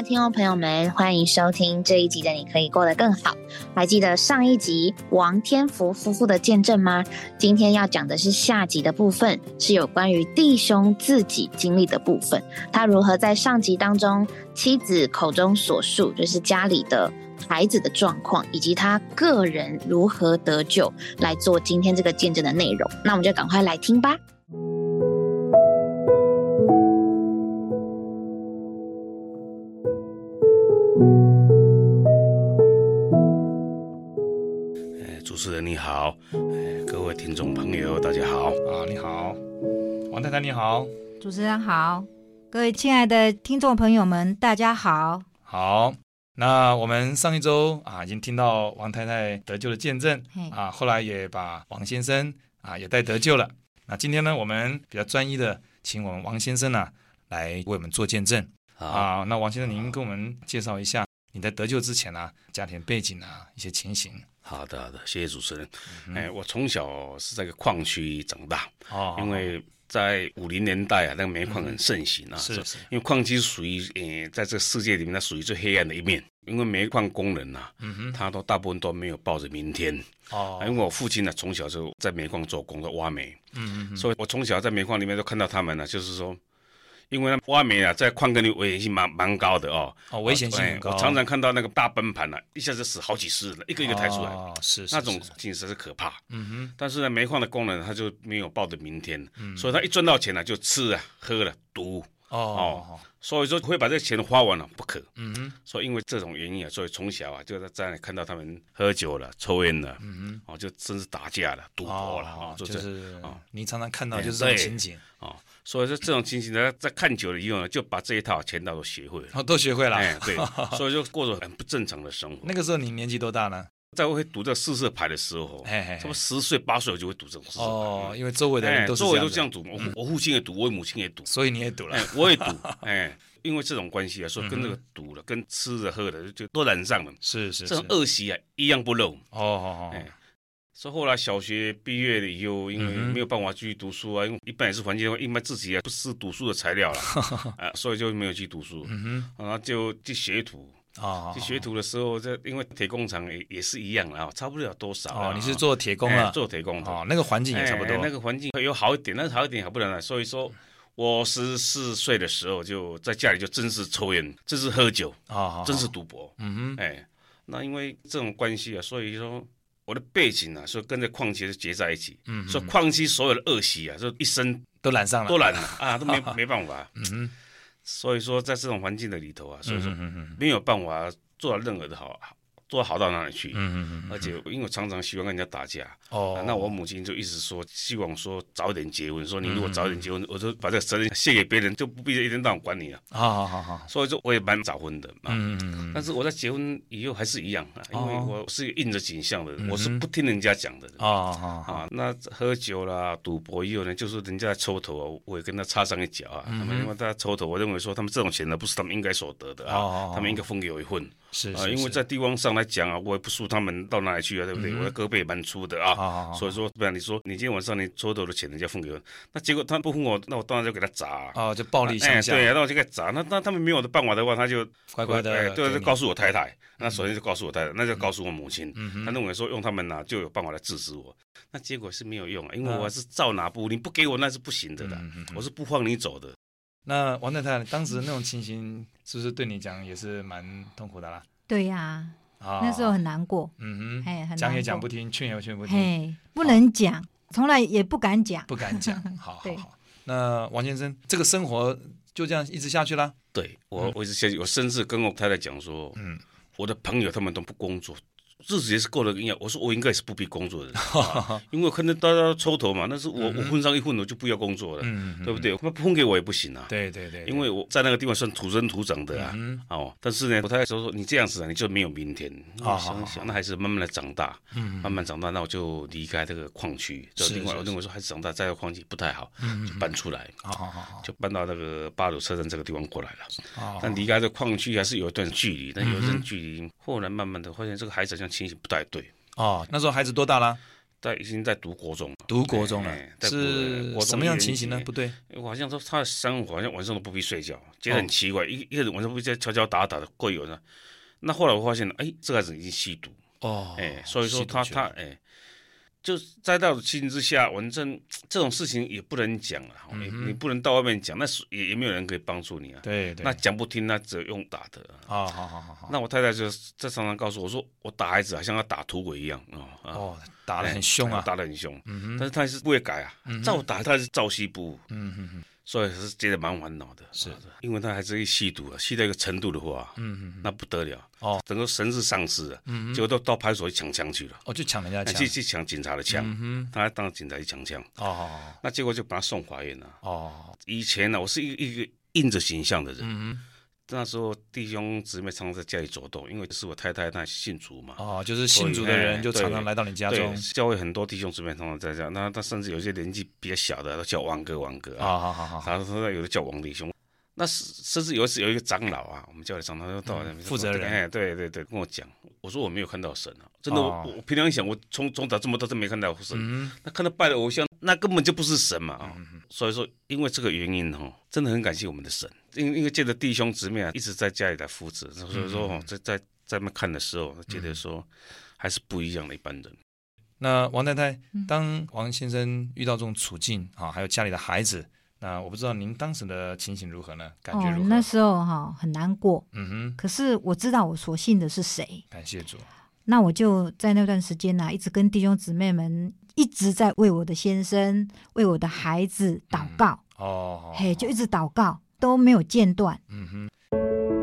的听众朋友们，欢迎收听这一集的《你可以过得更好》。还记得上一集王天福夫妇的见证吗？今天要讲的是下集的部分，是有关于弟兄自己经历的部分。他如何在上集当中妻子口中所述，就是家里的孩子的状况，以及他个人如何得救，来做今天这个见证的内容。那我们就赶快来听吧。持人你好，各位听众朋友大家好。啊，你好，王太太你好，主持人好，各位亲爱的听众朋友们大家好。好，那我们上一周啊已经听到王太太得救的见证。啊，后来也把王先生啊也带得救了。那今天呢，我们比较专一的，请我们王先生呢来为我们做见证。啊。那王先生，您跟我们介绍一下你在得救之前啊家庭背景啊一些情形。好的，好的，谢谢主持人。哎，我从小是在个矿区长大，哦，因为在五零年代啊，那个煤矿很盛行啊，是是，因为矿区属于呃，在这个世界里面，它属于最黑暗的一面。因为煤矿工人呐，嗯哼，他都大部分都没有抱着明天。哦，因为我父亲呢，从小就在煤矿做工，的挖煤，嗯嗯，所以我从小在煤矿里面都看到他们呢，就是说。因为挖煤啊，在矿坑里危险性蛮蛮高的哦。哦，危险性很高。我常常看到那个大崩盘啊，一下子死好几十人，一个一个抬出来。哦，是是。那种景色是可怕。嗯哼。但是呢，煤矿的工人他就没有抱着明天，所以他一赚到钱呢，就吃啊喝了赌。哦哦。所以说会把这钱花完了不可。嗯哼。所以因为这种原因啊，所以从小啊就在在看到他们喝酒了、抽烟了。嗯哼。哦，就甚至打架了、赌博了啊，就是啊，你常常看到就是这种情景啊。所以说这种情形呢，在看久了以后呢，就把这一套全套都学会了，哦，都学会了，哎，对，所以就过着很不正常的生活。那个时候你年纪多大呢？在我会赌这四色牌的时候，哎，差不多十岁八岁我就会赌这种事。哦，因为周围的人都周围都这样赌，我我父亲也赌，我母亲也赌，所以你也赌了，我也赌，哎，因为这种关系啊，所以跟这个赌了，跟吃的喝的就都染上了，是是，这种恶习啊一样不漏。哦哦哦。所以后来小学毕业了以后，因为没有办法继续读书啊，因为一般也是环境因为自己也不是读书的材料了，啊，所以就没有去读书，然后就去学徒啊。去学徒的时候，这因为铁工厂也也是一样啊，差不了多少。哦，你是做铁工啊？做铁工啊，那个环境也差不多。那个环境有好一点，但是好一点好不了呢。所以说，我十四岁的时候就在家里就正式抽烟，正式喝酒啊，正式赌博。嗯哼，哎，那因为这种关系啊，所以说。我的背景啊，说跟着矿区是结在一起，嗯，说矿区所有的恶习啊，就一生都染上了，都染了。啊，都没没办法，嗯，所以说在这种环境的里头啊，所以说没有办法做到任何的好。做好到哪里去？嗯嗯嗯。而且因为我常常喜欢跟人家打架，哦，那我母亲就一直说，希望说早点结婚。说你如果早点结婚，我就把这个责任卸给别人，就不必一天到晚管你了。好好好。所以说我也蛮早婚的。嗯嗯嗯。但是我在结婚以后还是一样啊，因为我是印着景象的，我是不听人家讲的。哦哦啊，那喝酒啦、赌博以后呢，就是人家抽头啊，我也跟他插上一脚啊。他们因为大家抽头，我认为说他们这种钱呢，不是他们应该所得的啊，他们应该分给我一份。是啊，因为在地方上来讲啊，我也不输他们到哪里去啊，对不对？我的胳膊也蛮粗的啊，所以说不然你说你今天晚上你抽走的钱人家分给我，那结果他不分我，那我当然就给他砸啊，就暴力相向。对，那我就给他砸。那那他们没有的办法的话，他就乖乖的，哎对，就告诉我太太。那首先就告诉我太太，那就告诉我母亲。嗯他认为说用他们呢就有办法来制止我，那结果是没有用啊，因为我是照拿不，你不给我那是不行的的，我是不放你走的。那王太太当时那种情形，是不是对你讲也是蛮痛苦的啦？对呀，那时候很难过。嗯哼，哎，讲也讲不听，劝也劝不听，哎，不能讲，从来也不敢讲，不敢讲。好，好，好。那王先生，这个生活就这样一直下去了？对我，我一直下去。我甚至跟我太太讲说，嗯，我的朋友他们都不工作。日子也是过得应该。我说我应该是不必工作的，因为可能大家抽头嘛，那是我我混上一混我就不要工作了，对不对？那不分给我也不行啊。对对对，因为我在那个地方算土生土长的啊。哦，但是呢，我太太说说你这样子啊，你就没有明天。哦想想，那还是慢慢的长大，慢慢长大，那我就离开这个矿区。就另外我认为说，还是长大在这个矿区不太好，就搬出来。好好好，就搬到那个八鲁车站这个地方过来了。但离开这矿区还是有一段距离，但有一段距离，后来慢慢的发现这个孩子像。情形不太对哦，那时候孩子多大了？在已经在读国中了，读国中了，是什么样情形呢？不对，我好像说他的生活好像晚上都不必睡觉，觉得很奇怪，一一个人晚上不在敲敲打打的过有呢。那后来我发现了，哎，这个孩子已经吸毒哦，哎，所以说他他哎。就在到的情形之下，反正 这种事情也不能讲了，你你不能到外面讲，那是也也没有人可以帮助你啊。对对。那讲不听，那只有用打的。啊，好好好好。那我太太就在常常告诉我说，我打孩子好，像要打土鬼一样啊。哦，打得很凶啊，打得很凶。嗯哼。但是他还是不会改啊，照打他是照西部。嗯哼哼。所以是觉得蛮烦恼的，是，因为他还是一吸毒啊，吸到一个程度的话，嗯嗯，那不得了。哦，整个神是丧失了，嗯结果到到派出所去抢枪去了，哦，就抢人家枪，去去抢警察的枪，嗯他还当警察去抢枪，哦，那结果就把他送法院了，哦，以前呢，我是一个一个硬着形象的人，嗯那时候弟兄姊妹常常在家里走动，因为是我太太那信主嘛。哦，就是信主的人就常常来到你家中。教会很多弟兄姊妹常常在家，那他甚至有些年纪比较小的都叫王哥王哥啊。好好好。他说有的叫王弟兄。那甚至有一次有一个长老啊，我们教会长老就到负责人。哎，对对对，跟我讲，我说我没有看到神啊，真的，我我平常想，我从从早这么多都没看到神，那看到拜的偶像，那根本就不是神嘛啊。所以说，因为这个原因哈，真的很感谢我们的神。因因为借着弟兄姊妹啊，一直在家里来扶持，所以说哦，在在在那看的时候，觉得说还是不一样的一般人。那王太太，当王先生遇到这种处境啊，还有家里的孩子，那我不知道您当时的情形如何呢？感觉如何？那时候哈很难过，嗯哼。可是我知道我所信的是谁，感谢主。那我就在那段时间呢，一直跟弟兄姊妹们一直在为我的先生、为我的孩子祷告哦，嘿，就一直祷告。都没有间断。嗯哼。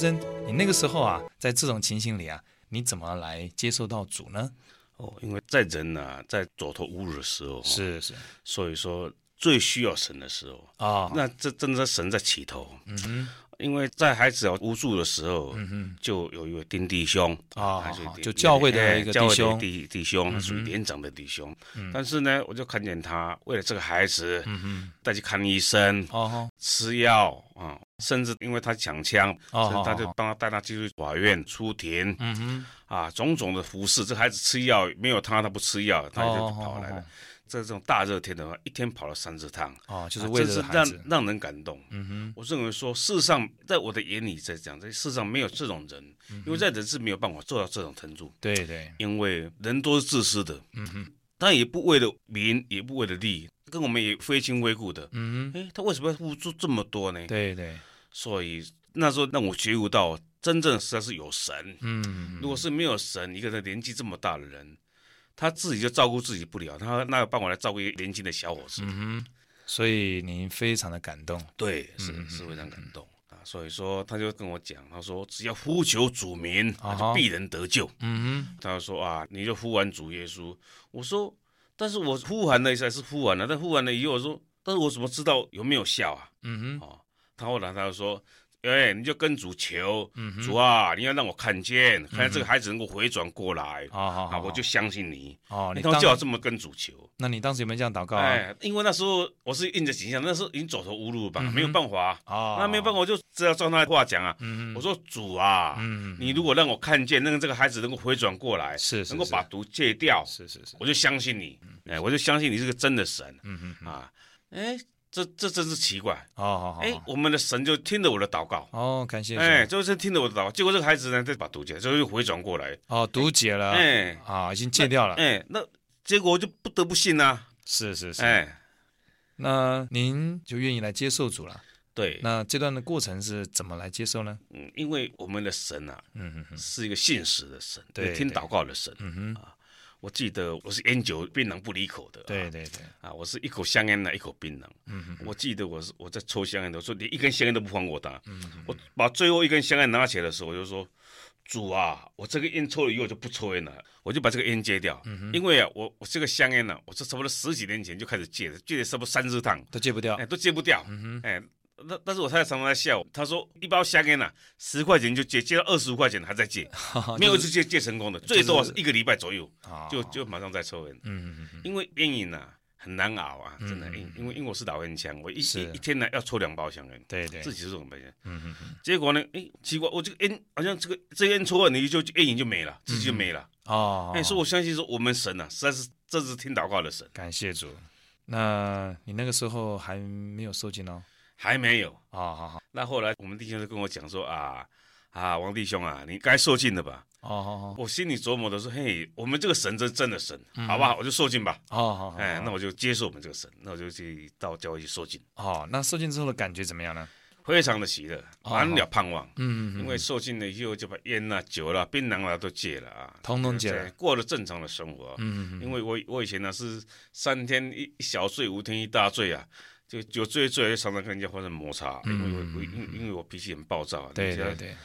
生，你那个时候啊，在这种情形里啊。你怎么来接受到主呢？哦，因为在人呢，在走投无路的时候，是是，所以说最需要神的时候啊，那这真的是神在起头。嗯哼，因为在孩子无助的时候，嗯哼，就有一位丁弟兄啊，就教会的一个弟兄，弟弟兄属于连长的弟兄。但是呢，我就看见他为了这个孩子，嗯哼，带去看医生，哦，吃药啊。甚至因为他抢枪，所以他就帮他带他进入法院出庭，嗯哼，啊，种种的服侍。这孩子吃药没有他，他不吃药，他就跑来了。在这种大热天的话，一天跑了三次趟，哦，就是为了让让人感动。嗯哼，我认为说，世上，在我的眼里在讲，这世上没有这种人，因为在人是没有办法做到这种程度。对对，因为人都是自私的，嗯哼，他也不为了名，也不为了利，跟我们也非亲非故的。嗯哼，哎，他为什么要付出这么多呢？对对。所以那时候让我觉悟到，真正实在是有神。嗯，如果是没有神，一个人年纪这么大的人，他自己就照顾自己不了，他那有办法来照顾一个年轻的小伙子？嗯哼。所以您非常的感动。对，是是非常感动啊。所以说，他就跟我讲，他说只要呼求主名，就必能得救。嗯哼。他就说啊，你就呼完主耶稣。我说，但是我呼完了还是呼完了，但呼完了以后，我说，但是我怎么知道有没有效啊？嗯哼。哦。他后来他就说：“哎，你就跟主求，主啊，你要让我看见，看见这个孩子能够回转过来啊，我就相信你。哦，你当就要这么跟主求。那你当时有没有这样祷告？哎，因为那时候我是硬着形象，那时候已经走投无路吧，没有办法啊。那没有办法，我就只要照他的话讲啊。我说主啊，你如果让我看见那个这个孩子能够回转过来，是能够把毒戒掉，是是是，我就相信你。哎，我就相信你是个真的神。嗯嗯啊，哎。”这这真是奇怪。哦！哎，我们的神就听着我的祷告。哦，感谢哎，就是听着我的祷告，结果这个孩子呢，再把毒戒，就又回转过来。哦，毒解了。哎。啊，已经戒掉了。哎，那结果就不得不信呐，是是是。哎，那您就愿意来接受主了？对，那这段的过程是怎么来接受呢？嗯，因为我们的神啊，嗯哼，是一个信实的神，对，听祷告的神，嗯哼。啊。我记得我是烟酒槟榔不离口的，对对对，啊，我是一口香烟呢，一口槟榔。嗯哼，我记得我是我在抽香烟的时候，你一根香烟都不放我的。嗯哼，我把最后一根香烟拿起来的时候，我就说：“主啊，我这个烟抽了以后就不抽烟了，我就把这个烟戒掉。嗯哼，因为啊，我我这个香烟呢，我是差不多十几年前就开始戒的，戒了差不多三十趟。都戒不掉，哎，都戒不掉。嗯哼，哎，那但是我太太常常在笑，她说一包香烟呐，十块钱就借，借到二十五块钱还在借，没有一次借借成功的，最多是一个礼拜左右，就就马上在抽烟。嗯嗯嗯，因为烟瘾呐很难熬啊，真的，因因为因为我是老烟枪，我一一一天呢要抽两包香烟，对对，自己是这种白烟。嗯嗯嗯，结果呢，哎，奇怪，我这个烟好像这个这烟抽完你就烟瘾就没了，自己就没了。哦，哎，所以我相信说我们神呐，实在是这是听祷告的神，感谢主。那你那个时候还没有受尽哦？还没有啊，好好。那后来我们弟兄就跟我讲说啊啊，王弟兄啊，你该受尽了吧？哦。我心里琢磨的是，嘿，我们这个神真真的神，好不好？我就受尽吧。哦，好，哎，那我就接受我们这个神，那我就去到教会去受尽。哦，那受尽之后的感觉怎么样呢？非常的喜乐，满了盼望。嗯嗯因为受尽了以后，就把烟啦、酒啦、槟榔啦都戒了啊，通通戒了，过了正常的生活。嗯嗯因为我我以前呢是三天一小醉，五天一大醉啊。就就醉醉，就常常跟人家发生摩擦，因为我因因为我脾气很暴躁，对对对，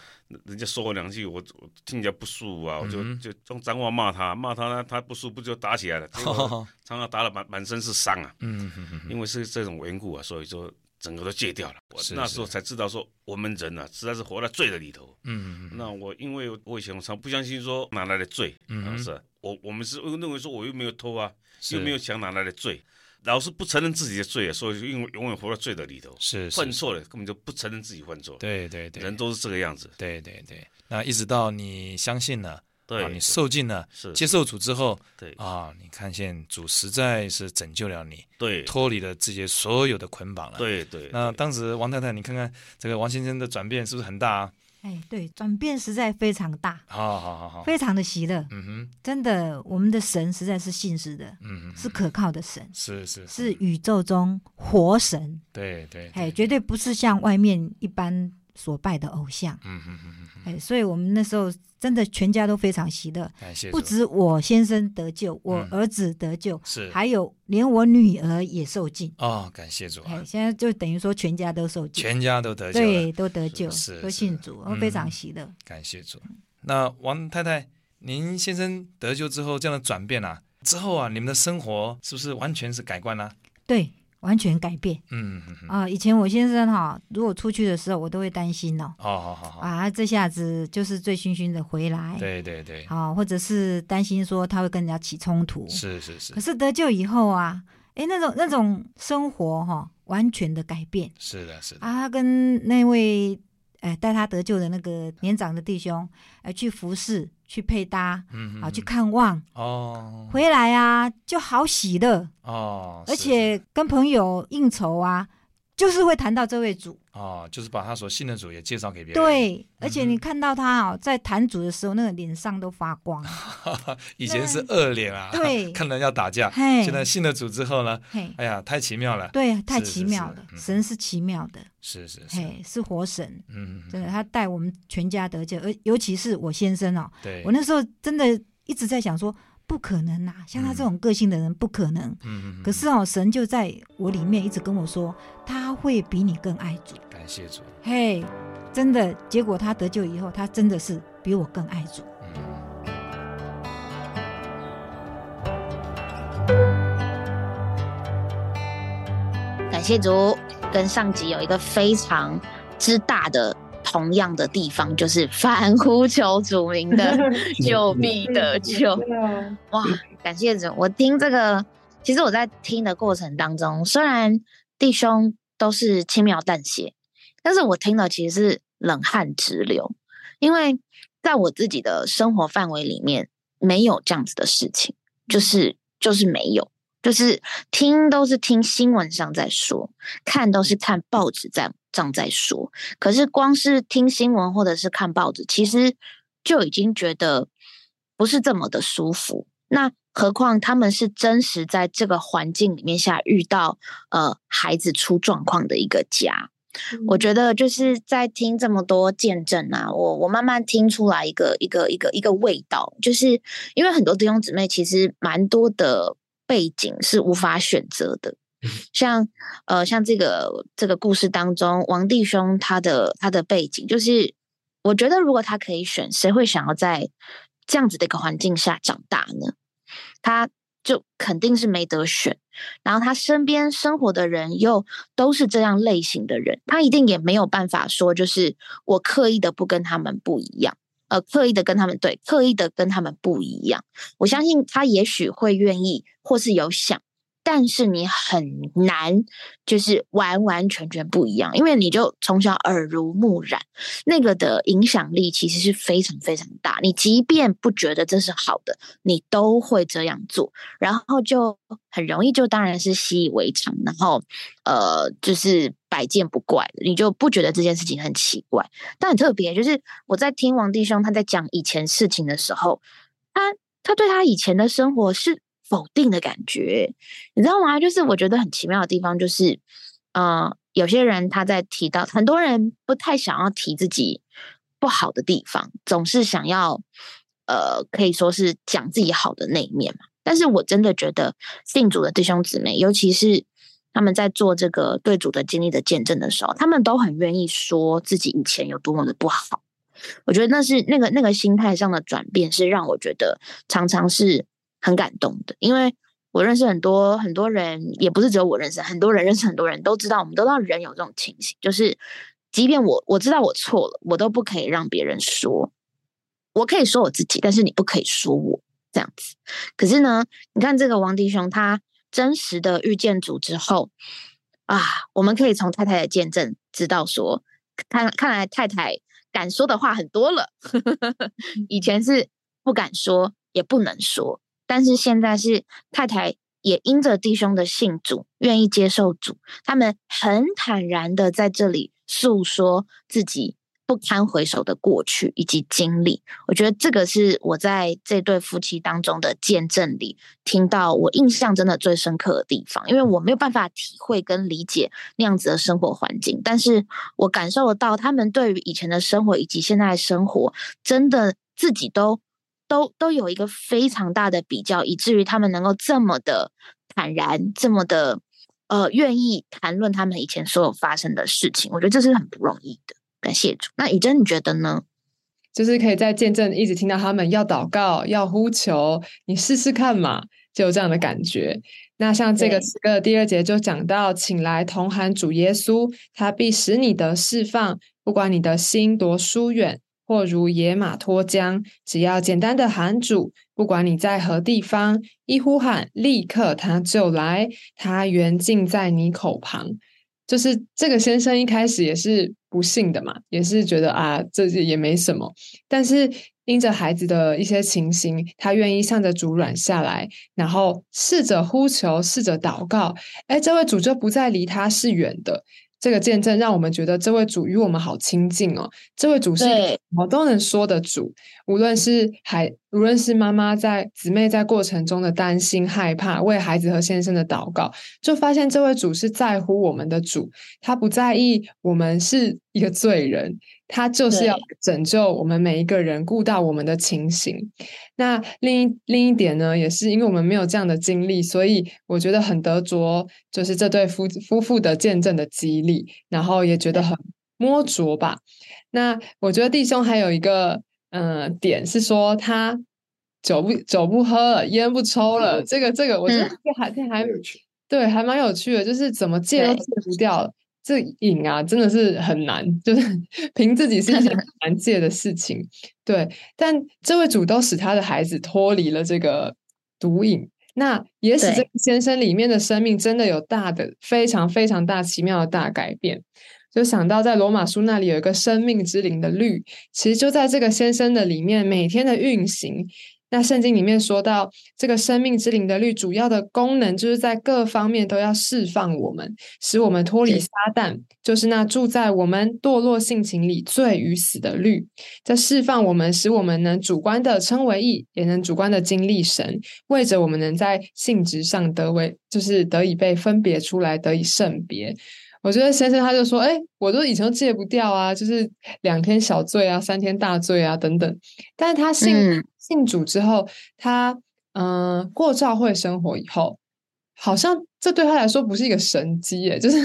人家说我两句，我我听起来不舒服啊，我就就用脏话骂他，骂他呢，他不舒服就打起来了，常常打了满满身是伤啊，嗯嗯嗯，因为是这种缘故啊，所以说整个都戒掉了。我那时候才知道说，我们人呢实在是活在罪的里头。嗯，那我因为我以前我常不相信说哪来的罪，嗯是，我我们是认为说我又没有偷啊，又没有抢哪来的罪。老是不承认自己的罪，所以因为永远活在罪的里头，是犯错了，根本就不承认自己犯错。对对对，人都是这个样子。对对对，那一直到你相信了，对，你受尽了，是接受主之后，对啊，你看见主实在是拯救了你，对，脱离了这些所有的捆绑了。对对。那当时王太太，你看看这个王先生的转变是不是很大啊？哎，对，转变实在非常大，好好好好，非常的喜乐，嗯哼，真的，我们的神实在是信实的，嗯哼，是可靠的神，是是是宇宙中活神，对对，哎，绝对不是像外面一般。所拜的偶像，嗯嗯嗯嗯，哎，所以我们那时候真的全家都非常喜乐，感谢。不止我先生得救，我儿子得救，是，还有连我女儿也受尽。哦，感谢主。哎，现在就等于说全家都受尽，全家都得救，对，都得救，是，都信主，我非常喜乐。感谢主。那王太太，您先生得救之后这样的转变啊，之后啊，你们的生活是不是完全是改观呢？对。完全改变，嗯啊，以前我先生哈，如果出去的时候，我都会担心哦，好好好，啊，这下子就是醉醺醺的回来，对对对，好，或者是担心说他会跟人家起冲突，是是是，可是得救以后啊，哎，那种那种生活哈，完全的改变，是的，是的，啊，他跟那位。哎，带他得救的那个年长的弟兄，哎，去服侍，去配搭，嗯，好去看望，哦，回来啊，就好喜乐，哦，而且跟朋友应酬啊。就是会谈到这位主哦，就是把他所信的主也介绍给别人。对，而且你看到他哦，在谈主的时候，那个脸上都发光。以前是恶脸啊，对，看人要打架。现在信了主之后呢，哎呀，太奇妙了。对，太奇妙了。神是奇妙的，是是是，是活神。嗯，真的，他带我们全家得救，而尤其是我先生哦。对，我那时候真的一直在想说。不可能呐，像他这种个性的人不可能。嗯嗯。可是哦，神就在我里面一直跟我说，他会比你更爱主。感谢主。嘿，真的，结果他得救以后，他真的是比我更爱主。感谢主，跟上集有一个非常之大的。同样的地方就是反呼求主名的 救必得救。哇，感谢主！我听这个，其实我在听的过程当中，虽然弟兄都是轻描淡写，但是我听了其实是冷汗直流，因为在我自己的生活范围里面没有这样子的事情，就是就是没有，就是听都是听新闻上在说，看都是看报纸在。上再说，可是光是听新闻或者是看报纸，其实就已经觉得不是这么的舒服。那何况他们是真实在这个环境里面下遇到呃孩子出状况的一个家。我觉得就是在听这么多见证啊，我我慢慢听出来一个一个一个一个味道，就是因为很多弟兄姊妹其实蛮多的背景是无法选择的。像呃，像这个这个故事当中，王弟兄他的他的背景，就是我觉得如果他可以选，谁会想要在这样子的一个环境下长大呢？他就肯定是没得选。然后他身边生活的人又都是这样类型的人，他一定也没有办法说，就是我刻意的不跟他们不一样，呃，刻意的跟他们对，刻意的跟他们不一样。我相信他也许会愿意，或是有想。但是你很难，就是完完全全不一样，因为你就从小耳濡目染，那个的影响力其实是非常非常大。你即便不觉得这是好的，你都会这样做，然后就很容易就当然是习以为常，然后呃就是百见不怪，你就不觉得这件事情很奇怪。但很特别，就是我在听王弟兄他在讲以前事情的时候，他他对他以前的生活是。否定的感觉，你知道吗？就是我觉得很奇妙的地方，就是，呃，有些人他在提到，很多人不太想要提自己不好的地方，总是想要，呃，可以说是讲自己好的那一面嘛。但是我真的觉得信主的弟兄姊妹，尤其是他们在做这个对主的经历的见证的时候，他们都很愿意说自己以前有多么的不好。我觉得那是那个那个心态上的转变，是让我觉得常常是。很感动的，因为我认识很多很多人，也不是只有我认识，很多人认识很多人都知道，我们都知道人有这种情形，就是即便我我知道我错了，我都不可以让别人说，我可以说我自己，但是你不可以说我这样子。可是呢，你看这个王弟兄，他真实的遇见主之后啊，我们可以从太太的见证知道说，看看来太太敢说的话很多了，以前是不敢说，也不能说。但是现在是太太也因着弟兄的信主，愿意接受主，他们很坦然的在这里诉说自己不堪回首的过去以及经历。我觉得这个是我在这对夫妻当中的见证里听到我印象真的最深刻的地方，因为我没有办法体会跟理解那样子的生活环境，但是我感受得到他们对于以前的生活以及现在的生活，真的自己都。都都有一个非常大的比较，以至于他们能够这么的坦然，这么的呃愿意谈论他们以前所有发生的事情。我觉得这是很不容易的。感谢主。那以真，你觉得呢？就是可以在见证一直听到他们要祷告、要呼求，你试试看嘛，就有这样的感觉。那像这个诗歌的第二节就讲到，请来同喊主耶稣，他必使你的释放，不管你的心多疏远。或如野马脱缰，只要简单的喊主，不管你在何地方，一呼喊，立刻他就来。他原近在你口旁。就是这个先生一开始也是不信的嘛，也是觉得啊，这也没什么。但是因着孩子的一些情形，他愿意向着主软下来，然后试着呼求，试着祷告。哎，这位主就不再离他是远的。这个见证让我们觉得这位主与我们好亲近哦。这位主是什么都能说的主，无论是孩，无论是妈妈在姊妹在过程中的担心害怕，为孩子和先生的祷告，就发现这位主是在乎我们的主，他不在意我们是一个罪人。他就是要拯救我们每一个人，顾到我们的情形。那另一另一点呢，也是因为我们没有这样的经历，所以我觉得很得着，就是这对夫夫妇的见证的激励，然后也觉得很摸着吧。那我觉得弟兄还有一个嗯点是说，他酒不酒不喝了，烟不抽了，这个这个我觉得这还这还有趣，对，还蛮有趣的，就是怎么戒都戒不掉。这瘾啊，真的是很难，就是 凭自己是一件很 难戒的事情。对，但这位主都使他的孩子脱离了这个毒瘾，那也使这个先生里面的生命真的有大的、非常非常大、奇妙的大改变。就想到在罗马书那里有一个生命之灵的律，其实就在这个先生的里面每天的运行。那圣经里面说到，这个生命之灵的律主要的功能，就是在各方面都要释放我们，使我们脱离撒旦，就是那住在我们堕落性情里罪与死的律，在释放我们，使我们能主观的称为义，也能主观的经历神，为着我们能在性质上得为，就是得以被分别出来，得以圣别。我觉得先生他就说，哎，我都以前都戒不掉啊，就是两天小醉啊，三天大醉啊，等等。但是他信信主之后，他嗯过教会生活以后，好像这对他来说不是一个神机，耶，就是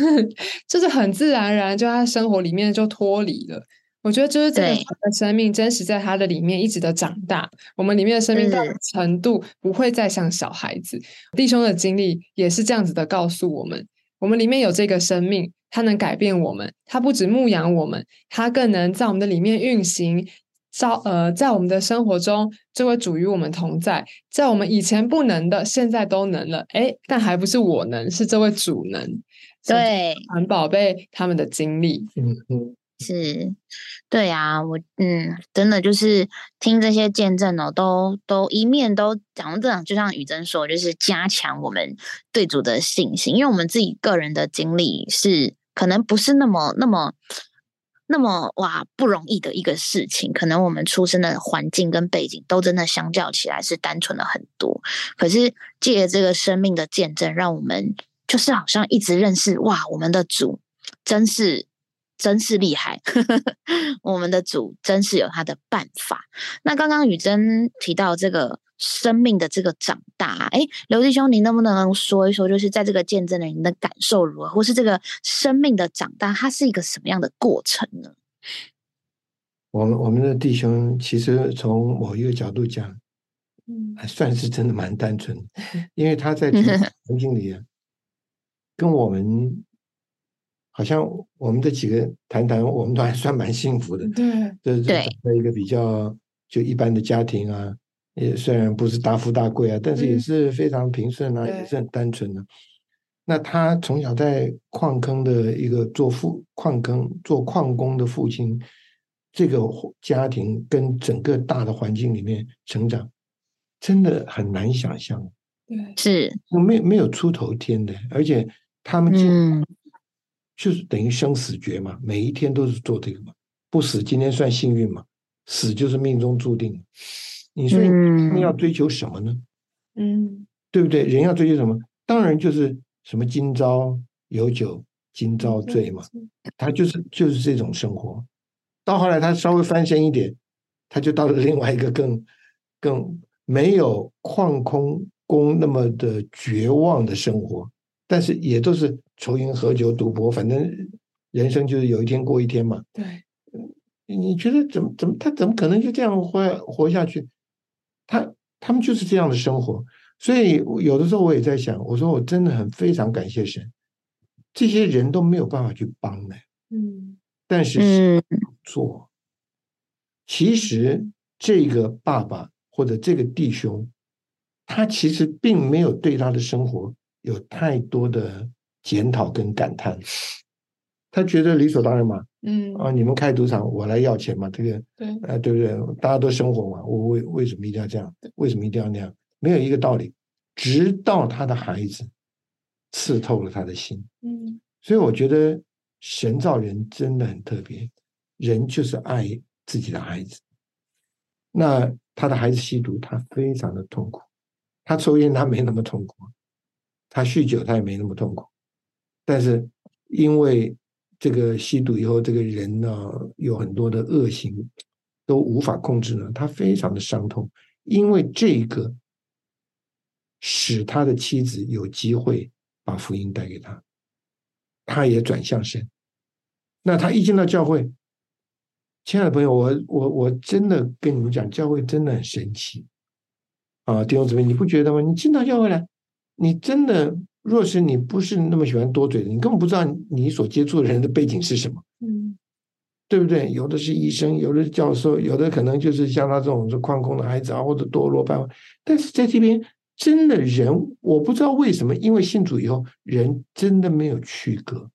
就是很自然而然，就他生活里面就脱离了。我觉得就是这个生命真实在他的里面一直的长大，我们里面的生命到程度不会再像小孩子。弟兄的经历也是这样子的，告诉我们，我们里面有这个生命，它能改变我们，它不止牧养我们，它更能在我们的里面运行。照呃，在我们的生活中，这位主与我们同在，在我们以前不能的，现在都能了。哎，但还不是我能，是这位主能。对，很宝贝他们的经历。嗯嗯。是，对呀，我嗯，真的就是听这些见证哦，都都一面都讲这样，就像雨珍说，就是加强我们对主的信心，因为我们自己个人的经历是可能不是那么那么那么哇不容易的一个事情，可能我们出生的环境跟背景都真的相较起来是单纯了很多，可是借这个生命的见证，让我们就是好像一直认识哇，我们的主真是。真是厉害，我们的主真是有他的办法。那刚刚雨珍提到这个生命的这个长大，哎，刘弟兄，你能不能说一说，就是在这个见证的您的感受如何，或是这个生命的长大，它是一个什么样的过程呢？我们我们的弟兄其实从某一个角度讲，嗯，还算是真的蛮单纯，因为他在环境里啊，跟我们。好像我们这几个谈谈，我们都还算蛮幸福的。对，这这在一个比较就一般的家庭啊，也虽然不是大富大贵啊，但是也是非常平顺啊，也是很单纯的。那他从小在矿坑的一个做父矿坑做矿工的父亲，这个家庭跟整个大的环境里面成长，真的很难想象。对，是没没有出头天的，而且他们嗯。就是等于生死决嘛，每一天都是做这个嘛，不死今天算幸运嘛，死就是命中注定。你说你要追求什么呢？嗯，对不对？人要追求什么？当然就是什么今朝有酒今朝醉嘛，他就是就是这种生活。到后来他稍微翻身一点，他就到了另外一个更更没有矿空工那么的绝望的生活。但是也都是抽烟喝酒赌博，反正人生就是有一天过一天嘛。对，你觉得怎么怎么他怎么可能就这样活活下去？他他们就是这样的生活，所以有的时候我也在想，我说我真的很非常感谢神，这些人都没有办法去帮的。嗯，但是做，其实这个爸爸或者这个弟兄，他其实并没有对他的生活。有太多的检讨跟感叹，他觉得理所当然嘛，嗯啊，你们开赌场，我来要钱嘛，这个对，啊，对不对？大家都生活嘛，我为为什么一定要这样？为什么一定要那样？没有一个道理。直到他的孩子刺透了他的心，嗯，所以我觉得神造人真的很特别，人就是爱自己的孩子。那他的孩子吸毒，他非常的痛苦；他抽烟，他没那么痛苦。他酗酒，他也没那么痛苦，但是因为这个吸毒以后，这个人呢有很多的恶行都无法控制呢，他非常的伤痛。因为这个使他的妻子有机会把福音带给他，他也转向神。那他一进到教会，亲爱的朋友，我我我真的跟你们讲，教会真的很神奇啊！弟兄姊妹，你不觉得吗？你进到教会来。你真的，若是你不是那么喜欢多嘴的，你根本不知道你所接触的人的背景是什么，嗯，对不对？有的是医生，有的是教授，有的可能就是像他这种是矿工的孩子啊，或者多罗班。但是在这边，真的人，我不知道为什么，因为信主以后，人真的没有区隔，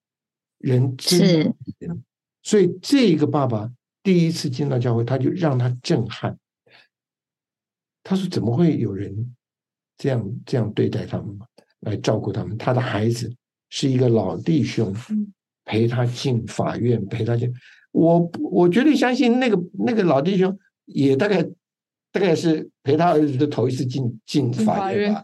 人真的，所以这个爸爸第一次进到教会，他就让他震撼。他说：“怎么会有人？”这样这样对待他们来照顾他们。他的孩子是一个老弟兄，陪他进法院，陪他进。我我绝对相信那个那个老弟兄也大概大概是陪他儿子的头一次进进法院吧。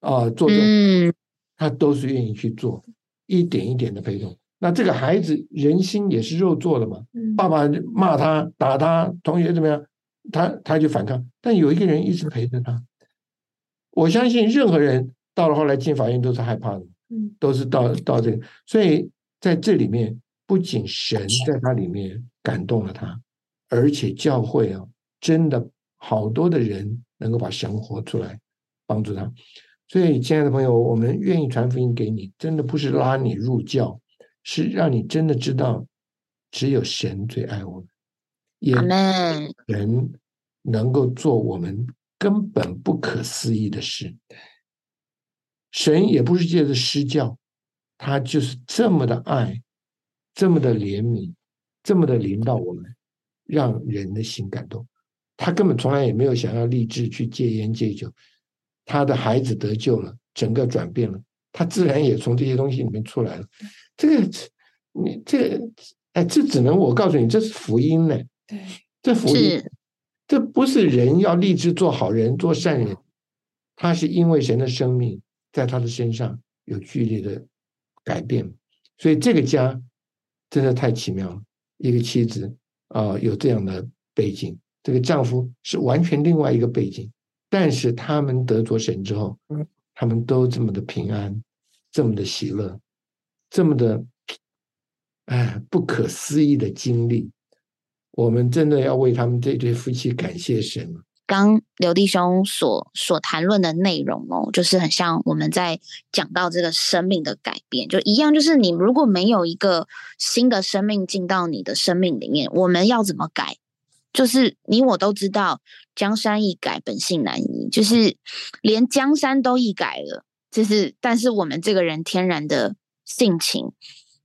啊，做这种，他都是愿意去做，一点一点的陪同。那这个孩子人心也是肉做的嘛。爸爸骂他打他，同学怎么样，他他就反抗。但有一个人一直陪着他。我相信任何人到了后来进法院都是害怕的，嗯，都是到到这个，所以在这里面不不仅神在他里面感动了他，而且教会啊，真的好多的人能够把神活出来，帮助他。所以，亲爱的朋友，我们愿意传福音给你，真的不是拉你入教，是让你真的知道，只有神最爱我们，也人能够做我们根本不可思议的事。神也不是借着施教，他就是这么的爱。这么的怜悯，这么的领导我们，让人的心感动。他根本从来也没有想要立志去戒烟戒酒。他的孩子得救了，整个转变了，他自然也从这些东西里面出来了。这个，你这个，哎，这只能我告诉你，这是福音呢。对，这福音，这不是人要立志做好人、做善人，他是因为神的生命在他的身上有剧烈的改变，所以这个家。真的太奇妙了！一个妻子啊，有这样的背景，这个丈夫是完全另外一个背景，但是他们得着神之后，他们都这么的平安，这么的喜乐，这么的哎不可思议的经历，我们真的要为他们这对夫妻感谢神。刚刘弟兄所所谈论的内容哦，就是很像我们在讲到这个生命的改变，就一样，就是你如果没有一个新的生命进到你的生命里面，我们要怎么改？就是你我都知道，江山易改，本性难移，就是连江山都易改了，就是但是我们这个人天然的性情，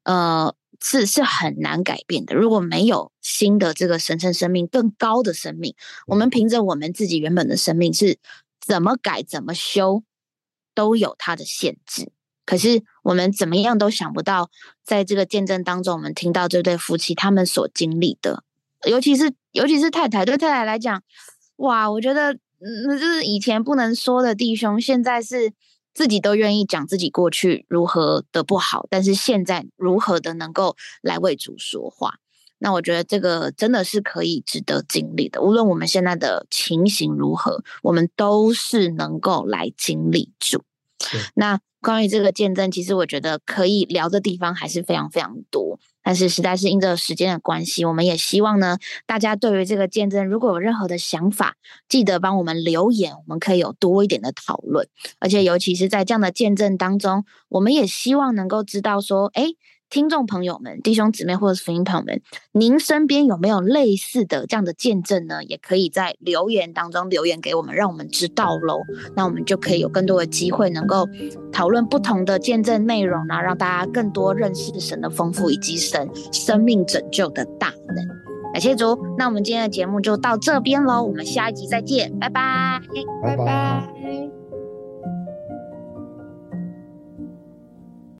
呃。是是很难改变的。如果没有新的这个神圣生命、更高的生命，我们凭着我们自己原本的生命是怎么改、怎么修，都有它的限制。可是我们怎么样都想不到，在这个见证当中，我们听到这对夫妻他们所经历的，尤其是尤其是太太对太太来讲，哇，我觉得嗯，就是以前不能说的弟兄，现在是。自己都愿意讲自己过去如何的不好，但是现在如何的能够来为主说话，那我觉得这个真的是可以值得经历的。无论我们现在的情形如何，我们都是能够来经历主。那关于这个见证，其实我觉得可以聊的地方还是非常非常多。但是实在是因着时间的关系，我们也希望呢，大家对于这个见证如果有任何的想法，记得帮我们留言，我们可以有多一点的讨论。而且尤其是在这样的见证当中，我们也希望能够知道说，哎。听众朋友们、弟兄姊妹或者是福音朋友们，您身边有没有类似的这样的见证呢？也可以在留言当中留言给我们，让我们知道喽。那我们就可以有更多的机会能够讨论不同的见证内容呢，让大家更多认识神的丰富以及神生命拯救的大能。感谢主，那我们今天的节目就到这边喽，我们下一集再见，拜拜，拜拜。